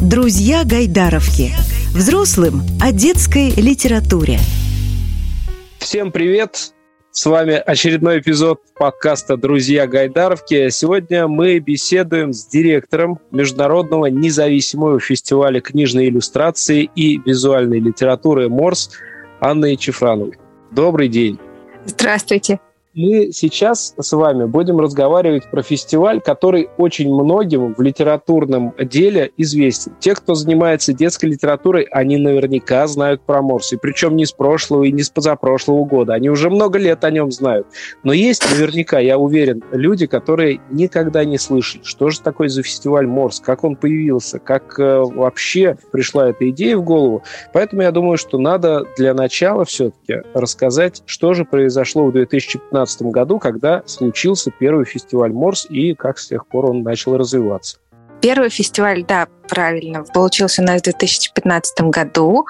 Друзья Гайдаровки. Взрослым о детской литературе. Всем привет! С вами очередной эпизод подкаста «Друзья Гайдаровки». Сегодня мы беседуем с директором Международного независимого фестиваля книжной иллюстрации и визуальной литературы «Морс» Анной Чефрановой. Добрый день. Здравствуйте мы сейчас с вами будем разговаривать про фестиваль, который очень многим в литературном деле известен. Те, кто занимается детской литературой, они наверняка знают про Морс. И причем не с прошлого и не с позапрошлого года. Они уже много лет о нем знают. Но есть наверняка, я уверен, люди, которые никогда не слышали, что же такое за фестиваль Морс, как он появился, как э, вообще пришла эта идея в голову. Поэтому я думаю, что надо для начала все-таки рассказать, что же произошло в 2015 2015 году, когда случился первый фестиваль Морс и как с тех пор он начал развиваться. Первый фестиваль, да, правильно, получился у нас в 2015 году.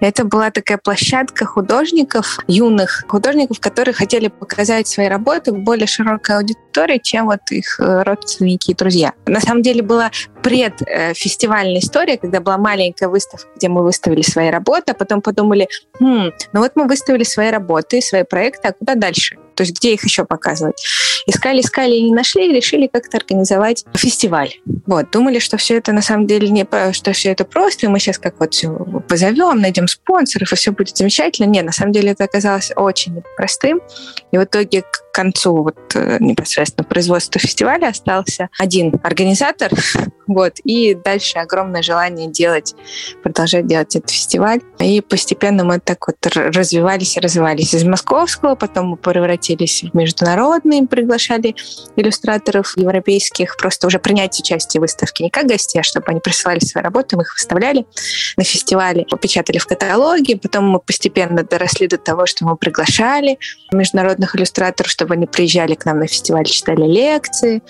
Это была такая площадка художников, юных художников, которые хотели показать свои работы более широкой аудитории, чем вот их э, родственники и друзья. На самом деле была предфестивальная история, когда была маленькая выставка, где мы выставили свои работы, а потом подумали, хм, ну вот мы выставили свои работы, свои проекты, а куда дальше? То есть где их еще показывать? Искали, искали и не нашли, и решили как-то организовать фестиваль. Вот, думали, что все это на самом деле не что все это просто, и мы сейчас как вот все позовем, найдем спонсоров, и все будет замечательно. Нет, на самом деле это оказалось очень непростым. И в итоге концу вот э, непосредственно производства фестиваля остался один организатор, вот, и дальше огромное желание делать, продолжать делать этот фестиваль. И постепенно мы так вот развивались и развивались. Из московского потом мы превратились в международный, приглашали иллюстраторов европейских, просто уже принять участие в выставке не как гостей, а чтобы они присылали свои работы, мы их выставляли на фестивале, печатали в каталоге, потом мы постепенно доросли до того, что мы приглашали международных иллюстраторов, чтобы они приезжали к нам на фестиваль, читали лекции,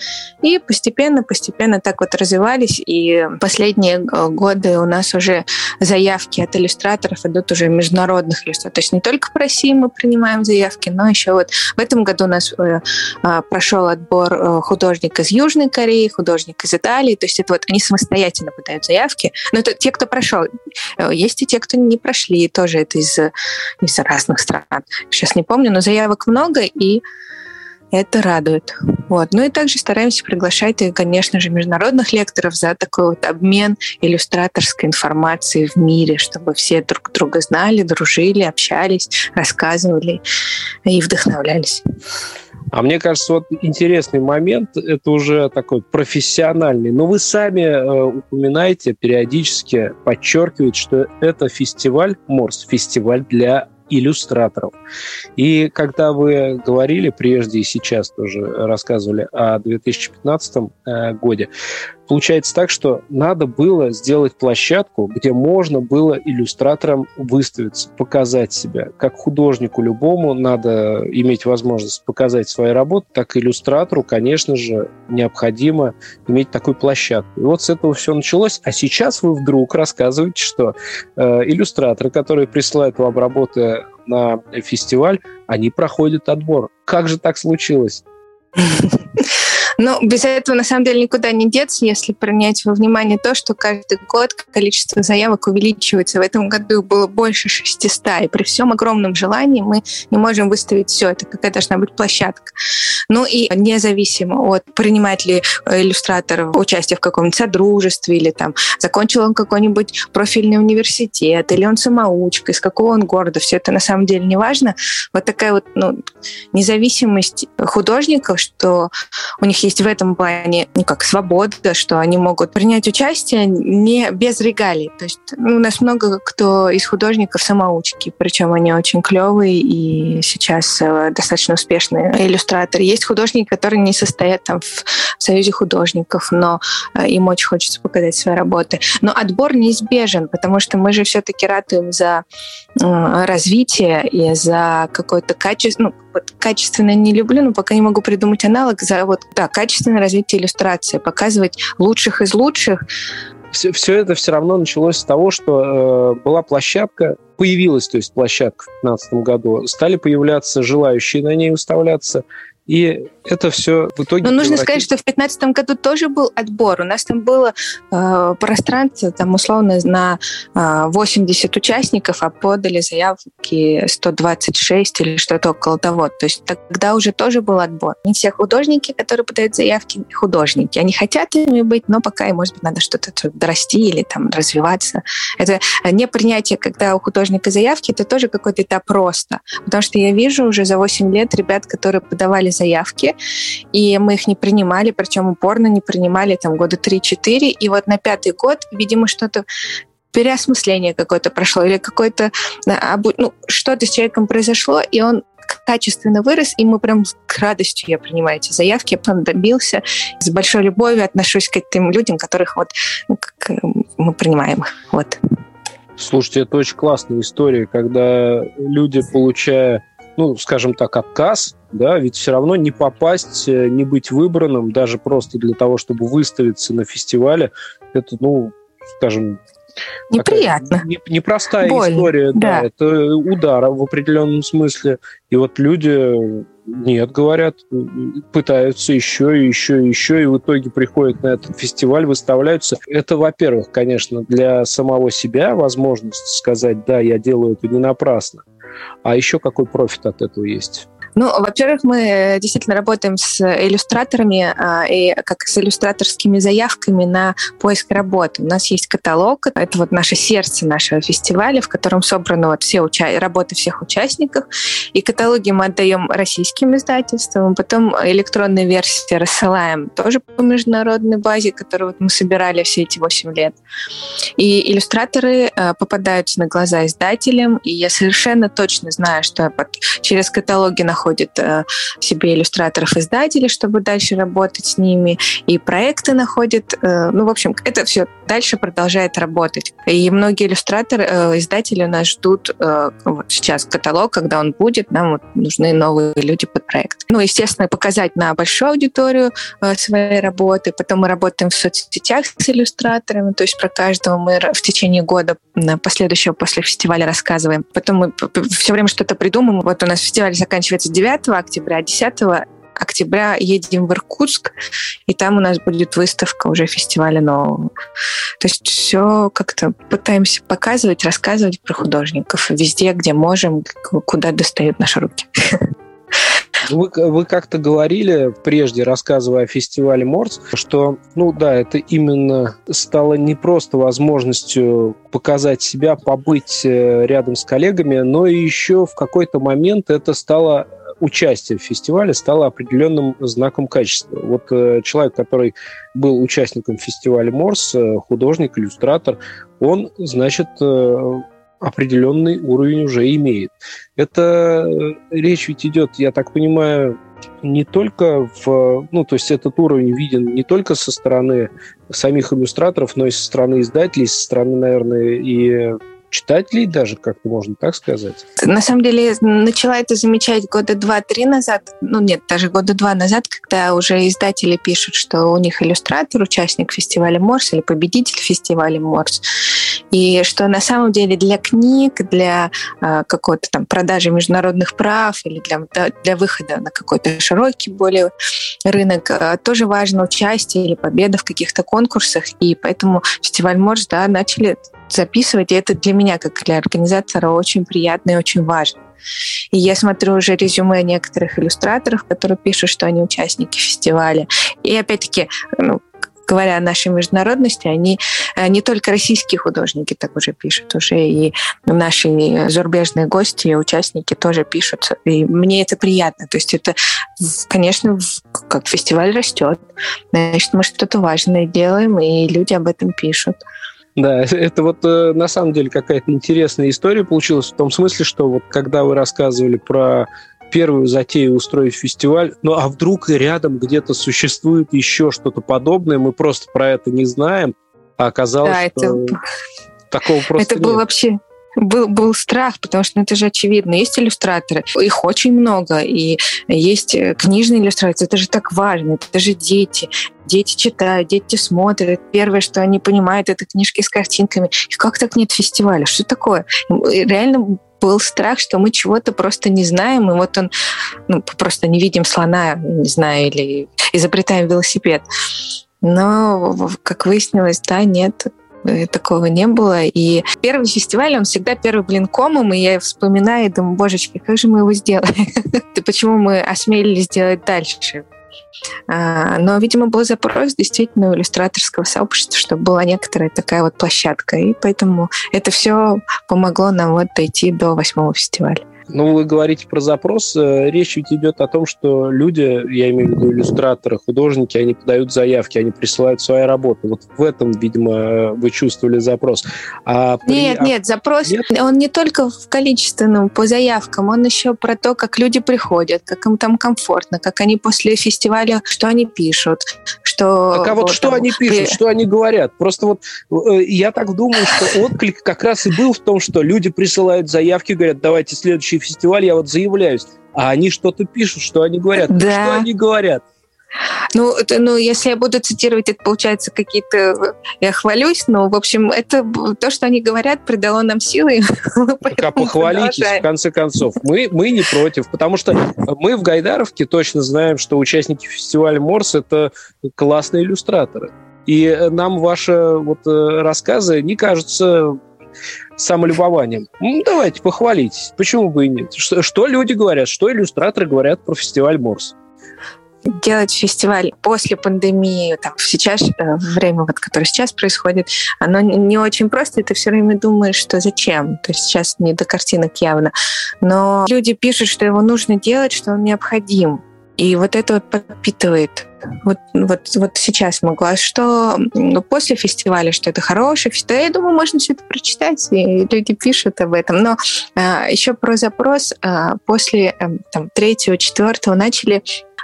и постепенно-постепенно так вот развивались, и последние э, годы у нас уже заявки от иллюстраторов идут уже международных иллюстраторов, то есть не только по России мы принимаем заявки, но еще вот в этом году у нас э, э, прошел отбор художник из Южной Кореи, художник из Италии, то есть это вот они самостоятельно подают заявки, но это те, кто прошел. Есть и те, кто не прошли, тоже это из, из разных стран. Сейчас не помню, но заявок много, и это радует. Вот. Ну и также стараемся приглашать, конечно же, международных лекторов за такой вот обмен иллюстраторской информацией в мире, чтобы все друг друга знали, дружили, общались, рассказывали и вдохновлялись. А мне кажется, вот интересный момент, это уже такой профессиональный. Но вы сами э, упоминаете, периодически подчеркиваете, что это фестиваль Морс, фестиваль для иллюстраторов. И когда вы говорили прежде и сейчас тоже рассказывали о 2015 э, годе, получается так, что надо было сделать площадку, где можно было иллюстраторам выставиться, показать себя. Как художнику любому надо иметь возможность показать свои работы, так и иллюстратору, конечно же, необходимо иметь такую площадку. И вот с этого все началось. А сейчас вы вдруг рассказываете, что э, иллюстраторы, которые присылают вам работы на фестиваль, они проходят отбор. Как же так случилось? Ну, без этого, на самом деле, никуда не деться, если принять во внимание то, что каждый год количество заявок увеличивается. В этом году было больше 600, и при всем огромном желании мы не можем выставить все. Это какая должна быть площадка. Ну и независимо от принимает ли э, иллюстратор участие в каком-нибудь содружестве, или там закончил он какой-нибудь профильный университет, или он самоучка, из какого он города, все это на самом деле не важно. Вот такая вот ну, независимость художников, что у них есть в этом плане ну, как свобода, что они могут принять участие не без регалий. То есть ну, у нас много кто из художников самоучки, причем они очень клевые и сейчас э, достаточно успешные иллюстраторы. Есть художники, которые не состоят там в союзе художников, но э, им очень хочется показать свои работы. Но отбор неизбежен, потому что мы же все-таки ратуем за э, развитие и за какое-то качество, ну, вот качественно не люблю, но пока не могу придумать аналог за вот да, качественное развитие иллюстрации, показывать лучших из лучших. Все, все это все равно началось с того, что э, была площадка, появилась, то есть площадка в 2015 году, стали появляться желающие на ней выставляться, И это все в итоге... Но нужно сказать, что в 2015 году тоже был отбор. У нас там было э, пространство, там условно на э, 80 участников, а подали заявки 126 или что-то около того. То есть тогда уже тоже был отбор. Не все художники, которые подают заявки, художники. Они хотят ими быть, но пока им, может быть, надо что-то дорасти или там развиваться. Это не принятие, когда у художника заявки, это тоже какой-то этап роста. Потому что я вижу уже за 8 лет ребят, которые подавали заявки, и мы их не принимали, причем упорно не принимали там года 3-4, и вот на пятый год, видимо, что-то переосмысление какое-то прошло или какое-то ну, что-то с человеком произошло, и он качественно вырос, и мы прям с радостью я принимаю эти заявки, я потом добился, с большой любовью отношусь к этим людям, которых вот ну, как мы принимаем. Вот. Слушайте, это очень классная история, когда люди, получая, ну, скажем так, отказ, да, ведь все равно не попасть, э, не быть выбранным, даже просто для того, чтобы выставиться на фестивале, это, ну, скажем, Неприятно. Не, непростая Больно. история, да. да. Это удар в определенном смысле. И вот люди нет, говорят, пытаются еще и еще и еще, и в итоге приходят на этот фестиваль, выставляются. Это, во-первых, конечно, для самого себя возможность сказать, да, я делаю это не напрасно. А еще какой профит от этого есть? Ну, во-первых, мы э, действительно работаем с иллюстраторами а, и как с иллюстраторскими заявками на поиск работы. У нас есть каталог, это вот наше сердце нашего фестиваля, в котором собраны вот все уча- работы всех участников. И каталоги мы отдаем российским издательствам, потом электронные версии рассылаем тоже по международной базе, которую вот мы собирали все эти 8 лет. И иллюстраторы э, попадаются на глаза издателям, и я совершенно точно знаю, что через каталоги находятся находит э, себе иллюстраторов-издателей, чтобы дальше работать с ними, и проекты находит. Э, ну, в общем, это все дальше продолжает работать. И многие иллюстраторы, э, издатели у нас ждут вот сейчас каталог, когда он будет, нам вот нужны новые люди под проект. Ну, естественно, показать на большую аудиторию своей работы. Потом мы работаем в соцсетях с иллюстраторами, то есть про каждого мы в течение года последующего после фестиваля рассказываем. Потом мы все время что-то придумываем. Вот у нас фестиваль заканчивается 9 октября, 10 октября едем в Иркутск, и там у нас будет выставка уже фестиваля нового. То есть все как-то пытаемся показывать, рассказывать про художников везде, где можем, куда достают наши руки. Вы, вы как-то говорили прежде, рассказывая о фестивале Морс, что, ну да, это именно стало не просто возможностью показать себя, побыть э, рядом с коллегами, но и еще в какой-то момент это стало участие в фестивале стало определенным знаком качества. Вот э, человек, который был участником фестиваля Морс, э, художник, иллюстратор, он, значит, э, определенный уровень уже имеет. Это э, речь ведь идет, я так понимаю, не только в... Ну, то есть этот уровень виден не только со стороны самих иллюстраторов, но и со стороны издателей, со стороны, наверное, и читателей даже, как-то можно так сказать? На самом деле, начала это замечать года два-три назад, ну нет, даже года два назад, когда уже издатели пишут, что у них иллюстратор, участник фестиваля Морс или победитель фестиваля Морс. И что на самом деле для книг, для э, какой-то там продажи международных прав или для, для выхода на какой-то широкий более рынок э, тоже важно участие или победа в каких-то конкурсах. И поэтому фестиваль Морс да, начали записывать, и это для меня, как для организатора, очень приятно и очень важно. И я смотрю уже резюме некоторых иллюстраторов, которые пишут, что они участники фестиваля. И опять-таки, ну, говоря о нашей международности, они э, не только российские художники так уже пишут, уже и наши зарубежные гости и участники тоже пишут. И мне это приятно. То есть это, конечно, как фестиваль растет, значит, мы что-то важное делаем, и люди об этом пишут. Да, это вот э, на самом деле какая-то интересная история получилась в том смысле, что вот когда вы рассказывали про первую затею устроить фестиваль, ну а вдруг рядом где-то существует еще что-то подобное, мы просто про это не знаем, а оказалось, да, что это... такого просто Это был нет. вообще был, был страх, потому что ну, это же очевидно. Есть иллюстраторы, их очень много, и есть э, книжные иллюстрации, это же так важно, это же дети. Дети читают, дети смотрят. Первое, что они понимают, это книжки с картинками. И как так нет фестиваля? Что такое? Реально был страх, что мы чего-то просто не знаем, и вот он, ну, просто не видим слона, не знаю, или изобретаем велосипед. Но, как выяснилось, да, нет, э, такого не было. И первый фестиваль, он всегда первый блин комом, и я вспоминаю и думаю, божечки, как же мы его сделали? Почему мы осмелились сделать дальше? А, но, видимо, был запрос действительно у иллюстраторского сообщества, чтобы была некоторая такая вот площадка. И поэтому это все помогло нам вот дойти до восьмого фестиваля. Ну, вы говорите про запрос. Э, речь ведь идет о том, что люди, я имею в виду иллюстраторы, художники, они подают заявки, они присылают свои работы. Вот в этом, видимо, вы чувствовали запрос. А при... Нет, нет, запрос, нет? он не только в количественном, по заявкам, он еще про то, как люди приходят, как им там комфортно, как они после фестиваля, что они пишут, что... Так, а вот, вот что там, они пишут, что они говорят? Просто вот э, я так думаю, что отклик как раз и был в том, что люди присылают заявки, говорят, давайте следующий фестиваль, я вот заявляюсь. А они что-то пишут, что они говорят. Да. Что они говорят? Ну, это, ну, если я буду цитировать, это получается какие-то... Я хвалюсь, но, в общем, это то, что они говорят, придало нам силы. А похвалитесь, продолжаем. в конце концов. Мы, мы не против, потому что мы в Гайдаровке точно знаем, что участники фестиваля Морс — это классные иллюстраторы. И нам ваши вот э, рассказы не кажутся самолюбованием. Ну, давайте, похвалитесь. Почему бы и нет? Что, что люди говорят, что иллюстраторы говорят про фестиваль Морс? Делать фестиваль после пандемии, там, сейчас, э, время, вот, которое сейчас происходит, оно не очень просто, и ты все время думаешь, что зачем. То есть сейчас не до картинок явно. Но люди пишут, что его нужно делать, что он необходим. И вот это вот подпитывает вот, вот, вот сейчас могла, что ну, после фестиваля, что это хороший фестиваль, я думаю, можно все это прочитать, и люди пишут об этом. Но а, еще про запрос а, после а, там, третьего, четвертого начали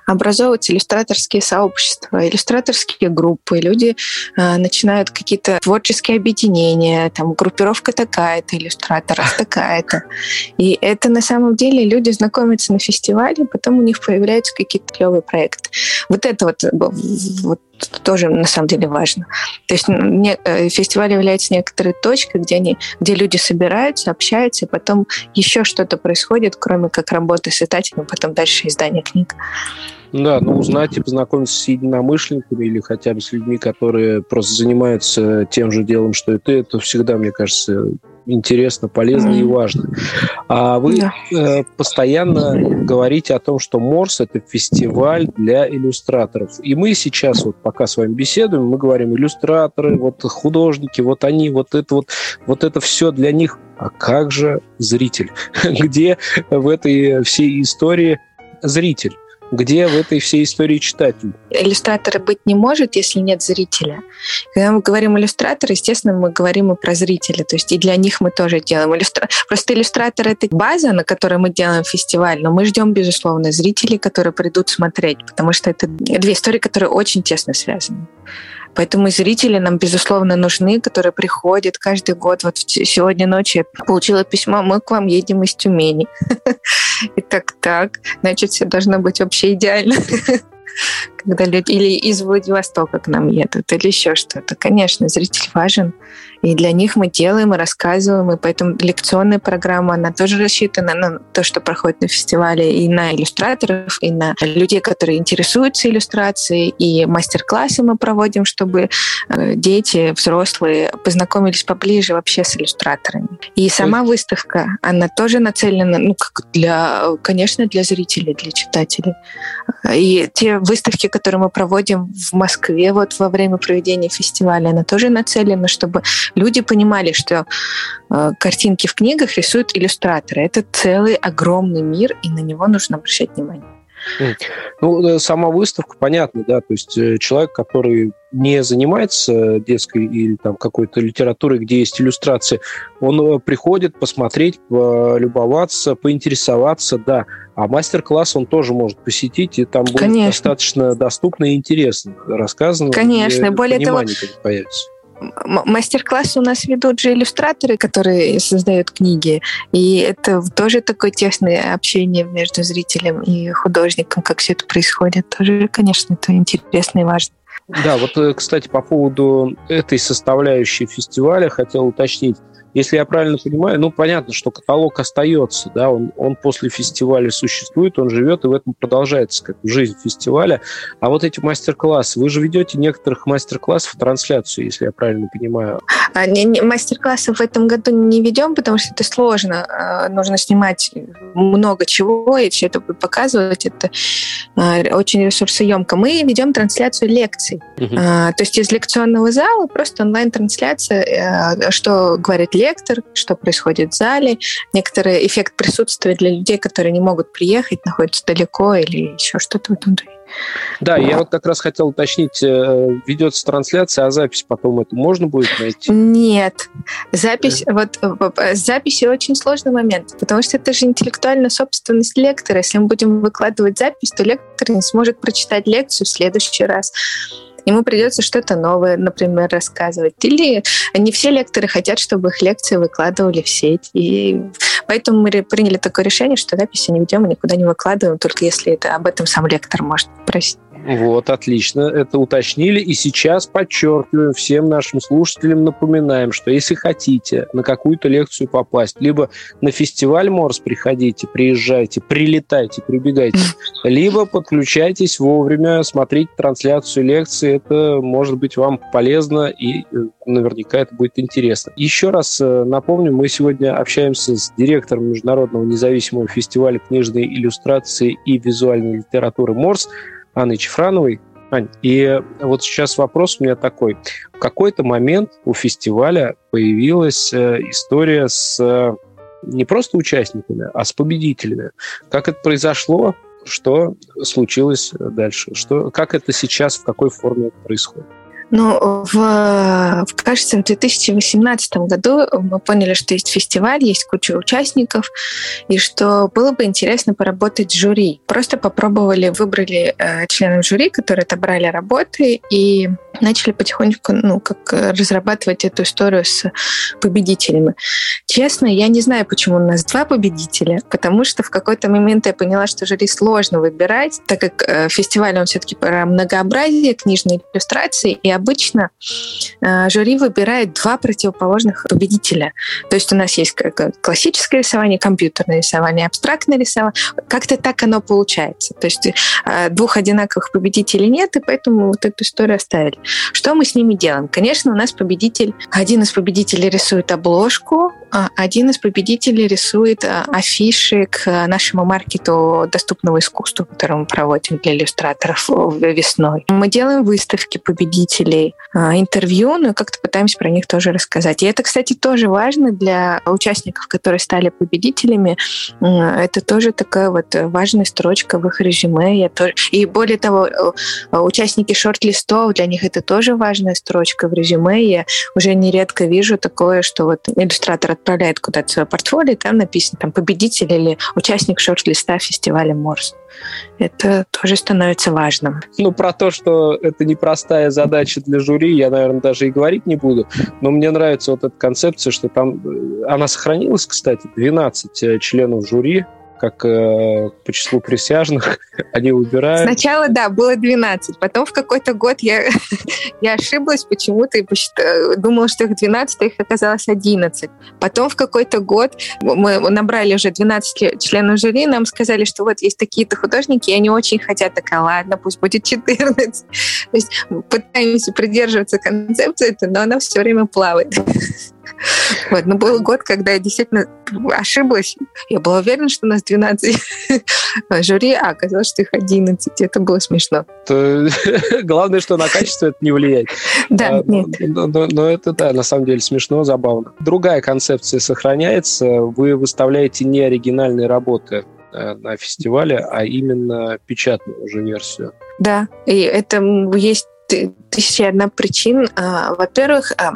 образовывать иллюстраторские сообщества, иллюстраторские группы. Люди э, начинают какие-то творческие объединения, там группировка такая-то, иллюстраторов такая-то. И это на самом деле люди знакомятся на фестивале, потом у них появляются какие-то клевые проекты. Вот это вот, вот тоже на самом деле важно. То есть не, э, фестиваль является некоторой точкой, где, они, где люди собираются, общаются, и потом еще что-то происходит, кроме как работы с издателем, потом дальше издание книг. Да, ну узнать и познакомиться с единомышленниками или хотя бы с людьми, которые просто занимаются тем же делом, что и ты, это всегда, мне кажется, интересно, полезно mm-hmm. и важно. А вы yeah. э, постоянно говорите о том, что Морс это фестиваль для иллюстраторов. И мы сейчас, вот пока с вами беседуем, мы говорим иллюстраторы, вот художники, вот они, вот это вот, вот это все для них. А как же зритель? Где в этой всей истории зритель? Где в этой всей истории читатель? Иллюстратора быть не может, если нет зрителя. Когда мы говорим иллюстратор, естественно, мы говорим и про зрителя. То есть и для них мы тоже делаем. Иллюстра... Просто иллюстратор — это база, на которой мы делаем фестиваль, но мы ждем, безусловно, зрителей, которые придут смотреть, потому что это две истории, которые очень тесно связаны. Поэтому зрители нам, безусловно, нужны, которые приходят каждый год. Вот сегодня ночью я получила письмо, мы к вам едем из Тюмени. И так, так, значит, все должно быть вообще идеально. Когда люди или из Владивостока к нам едут, или еще что-то. Конечно, зритель важен. И для них мы делаем и рассказываем, и поэтому лекционная программа, она тоже рассчитана на то, что проходит на фестивале, и на иллюстраторов, и на людей, которые интересуются иллюстрацией, и мастер-классы мы проводим, чтобы э, дети, взрослые познакомились поближе вообще с иллюстраторами. И сама выставка, она тоже нацелена, ну, как для, конечно, для зрителей, для читателей. И те выставки, которые мы проводим в Москве вот во время проведения фестиваля, она тоже нацелена, чтобы люди понимали, что э, картинки в книгах рисуют иллюстраторы. Это целый огромный мир, и на него нужно обращать внимание. Ну, э, сама выставка, понятно, да, то есть э, человек, который не занимается детской или там какой-то литературой, где есть иллюстрации, он э, приходит посмотреть, любоваться, поинтересоваться, да. А мастер-класс он тоже может посетить, и там будет Конечно. достаточно доступно и интересно рассказано. Конечно, более того, появится мастер-классы у нас ведут же иллюстраторы, которые создают книги. И это тоже такое тесное общение между зрителем и художником, как все это происходит. Тоже, конечно, это интересно и важно. Да, вот, э, кстати, по поводу этой составляющей фестиваля хотел уточнить. Если я правильно понимаю, ну, понятно, что каталог остается, да, он, он после фестиваля существует, он живет, и в этом продолжается как жизнь фестиваля. А вот эти мастер-классы, вы же ведете некоторых мастер-классов трансляцию, если я правильно понимаю. А, не, не, мастер-классов в этом году не ведем, потому что это сложно. А, нужно снимать много чего, и все это показывать. Это а, очень ресурсоемко. Мы ведем трансляцию лекций. Uh-huh. А, то есть из лекционного зала просто онлайн-трансляция, э, что говорит лектор, что происходит в зале, некоторый эффект присутствия для людей, которые не могут приехать, находятся далеко или еще что-то в этом духе. Да, я вот как раз хотел уточнить, э, ведется трансляция, а запись потом это можно будет найти? Нет. Запись, вот э, с записью очень сложный момент, потому что это же интеллектуальная собственность лектора. Если мы будем выкладывать запись, то лектор не сможет прочитать лекцию в следующий раз ему придется что-то новое, например, рассказывать. Или не все лекторы хотят, чтобы их лекции выкладывали в сеть. И поэтому мы приняли такое решение, что записи не ведем и никуда не выкладываем, только если это об этом сам лектор может просить. Вот, отлично, это уточнили. И сейчас подчеркиваем, всем нашим слушателям напоминаем, что если хотите на какую-то лекцию попасть, либо на фестиваль Морс приходите, приезжайте, прилетайте, прибегайте, либо подключайтесь вовремя, смотрите трансляцию лекции, это может быть вам полезно и э, наверняка это будет интересно. Еще раз э, напомню, мы сегодня общаемся с директором Международного независимого фестиваля книжной иллюстрации и визуальной литературы Морс Анной Чефрановой. Ань, и вот сейчас вопрос у меня такой. В какой-то момент у фестиваля появилась э, история с э, не просто участниками, а с победителями. Как это произошло? Что случилось дальше? Что, как это сейчас, в какой форме это происходит? Ну, в, кажется, в 2018 году мы поняли, что есть фестиваль, есть куча участников, и что было бы интересно поработать с жюри. Просто попробовали, выбрали э, членов жюри, которые отобрали работы, и начали потихонечку, ну, как разрабатывать эту историю с победителями. Честно, я не знаю, почему у нас два победителя, потому что в какой-то момент я поняла, что жюри сложно выбирать, так как э, фестиваль, он все-таки про многообразие книжной иллюстрации, и обычно э, жюри выбирает два противоположных победителя. То есть у нас есть классическое рисование, компьютерное рисование, абстрактное рисование. Как-то так оно получается. То есть э, двух одинаковых победителей нет, и поэтому вот эту историю оставили. Что мы с ними делаем? Конечно, у нас победитель, один из победителей рисует обложку, один из победителей рисует а, афиши к нашему маркету доступного искусства, который мы проводим для иллюстраторов весной. Мы делаем выставки победителей, а, интервью, ну и как-то пытаемся про них тоже рассказать. И это, кстати, тоже важно для участников, которые стали победителями. Это тоже такая вот важная строчка в их резюме. Я тоже... И более того, участники шорт-листов, для них это тоже важная строчка в резюме. Я уже нередко вижу такое, что вот иллюстратор отправляет куда-то свое портфолио, и там написано там победитель или участник шорт-листа фестиваля Морс. Это тоже становится важным. Ну, про то, что это непростая задача для жюри, я, наверное, даже и говорить не буду. Но мне нравится вот эта концепция, что там... Э, она сохранилась, кстати, 12 э, членов жюри, как э, по числу присяжных, они выбирают. Сначала, да, было 12. Потом в какой-то год я, я ошиблась почему-то и посчитала, думала, что их 12, а их оказалось 11. Потом в какой-то год мы набрали уже 12 членов жюри, нам сказали, что вот есть такие-то художники, и они очень хотят, такая, ладно, пусть будет 14. То есть пытаемся придерживаться концепции, но она все время плавает. Вот. Но был год, когда я действительно ошиблась. Я была уверена, что у нас 12 жюри, а оказалось, что их 11. Это было смешно. Главное, что на качество это не влияет. Да, а, нет. Но, это, да, на самом деле смешно, забавно. Другая концепция сохраняется. Вы выставляете не оригинальные работы э, на фестивале, а именно печатную уже версию. Да, и это есть тысяча одна причин. А, во-первых, а,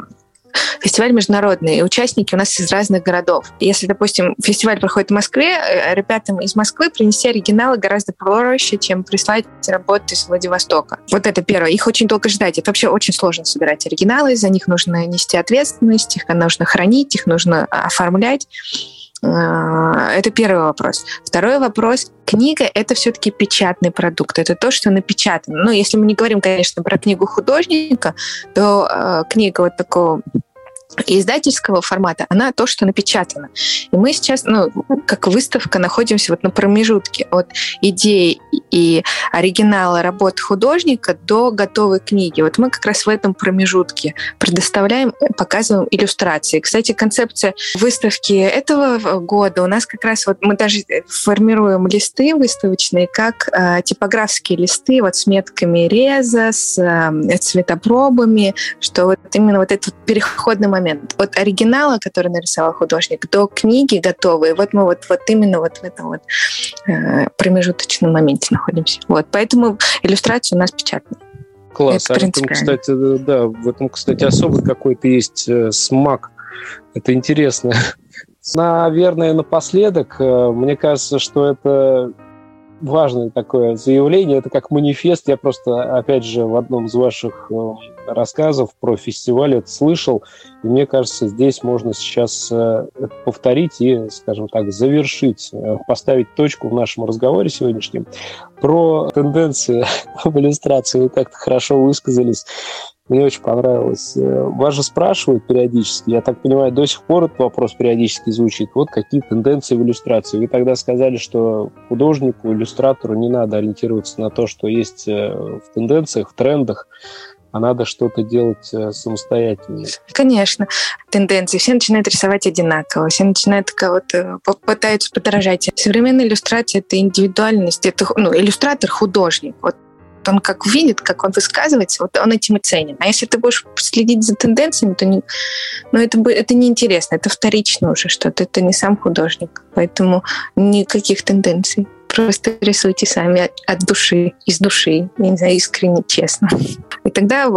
фестиваль международный, и участники у нас из разных городов. Если, допустим, фестиваль проходит в Москве, э, ребятам из Москвы принести оригиналы гораздо проще, чем прислать работы из Владивостока. Вот это первое. Их очень долго ждать. Это вообще очень сложно собирать оригиналы, за них нужно нести ответственность, их нужно хранить, их нужно оформлять. А, это первый вопрос. Второй вопрос. Книга — это все-таки печатный продукт. Это то, что напечатано. Ну, если мы не говорим, конечно, про книгу художника, то э, книга вот такого издательского формата, она то, что напечатано. И мы сейчас, ну, как выставка, находимся вот на промежутке от идеи и оригинала работы художника до готовой книги. Вот мы как раз в этом промежутке предоставляем, показываем иллюстрации. Кстати, концепция выставки этого года у нас как раз вот мы даже формируем листы выставочные как э, типографские листы вот с метками реза, с э, цветопробами, что вот именно вот этот переходный момент. От оригинала, который нарисовал художник, до книги готовой, вот мы вот, вот именно вот в этом вот э, промежуточном моменте находимся. Вот, поэтому иллюстрация у нас печатная. Класс. Это а в этом, кстати, да, в этом, кстати, особый какой-то есть э, смак. Это интересно. Наверное, напоследок, э, мне кажется, что это важное такое заявление, это как манифест. Я просто, опять же, в одном из ваших э, рассказов про фестиваль это слышал, и мне кажется, здесь можно сейчас э, повторить и, скажем так, завершить, э, поставить точку в нашем разговоре сегодняшнем. Про тенденции в иллюстрации вы как-то хорошо высказались. Мне очень понравилось. Э, вас же спрашивают периодически, я так понимаю, до сих пор этот вопрос периодически звучит. Вот какие тенденции в иллюстрации. Вы тогда сказали, что художнику, иллюстратору не надо ориентироваться на то, что есть э, в тенденциях, в трендах, а надо что-то делать э, самостоятельно. Конечно, тенденции. Все начинают рисовать одинаково, все начинают кого-то пытаются подражать. Современная иллюстрация — это индивидуальность, это ну, иллюстратор, художник. Вот он как видит, как он высказывается, вот он этим и ценен. А если ты будешь следить за тенденциями, то не, ну, это, это неинтересно, это вторично уже что-то, это не сам художник. Поэтому никаких тенденций. Просто рисуйте сами от души, из души, не знаю, искренне, честно. И тогда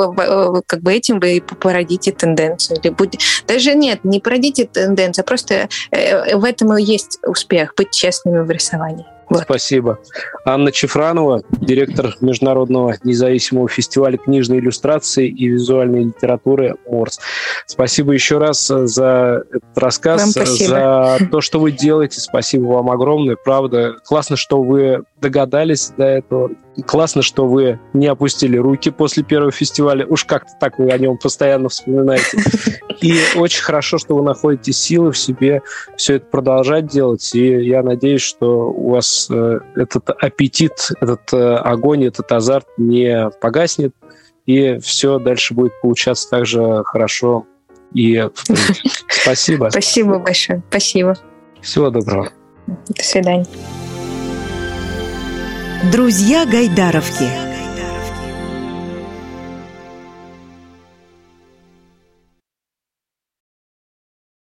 как бы этим вы породите тенденцию. Или будет... Даже нет, не породите тенденцию, а просто э, в этом и есть успех, быть честными в рисовании. Вот. Спасибо. Анна Чефранова, директор Международного независимого фестиваля книжной иллюстрации и визуальной литературы МОРС. Спасибо еще раз за этот рассказ, за то, что вы делаете. Спасибо вам огромное. Правда, классно, что вы догадались до этого. Классно, что вы не опустили руки после первого фестиваля. Уж как-то так вы о нем постоянно вспоминаете. И очень хорошо, что вы находите силы в себе все это продолжать делать. И я надеюсь, что у вас э, этот аппетит, этот э, огонь, этот азарт не погаснет, и все дальше будет получаться так же хорошо. И спасибо. Спасибо большое. Спасибо. Всего доброго. До свидания. Друзья Гайдаровки.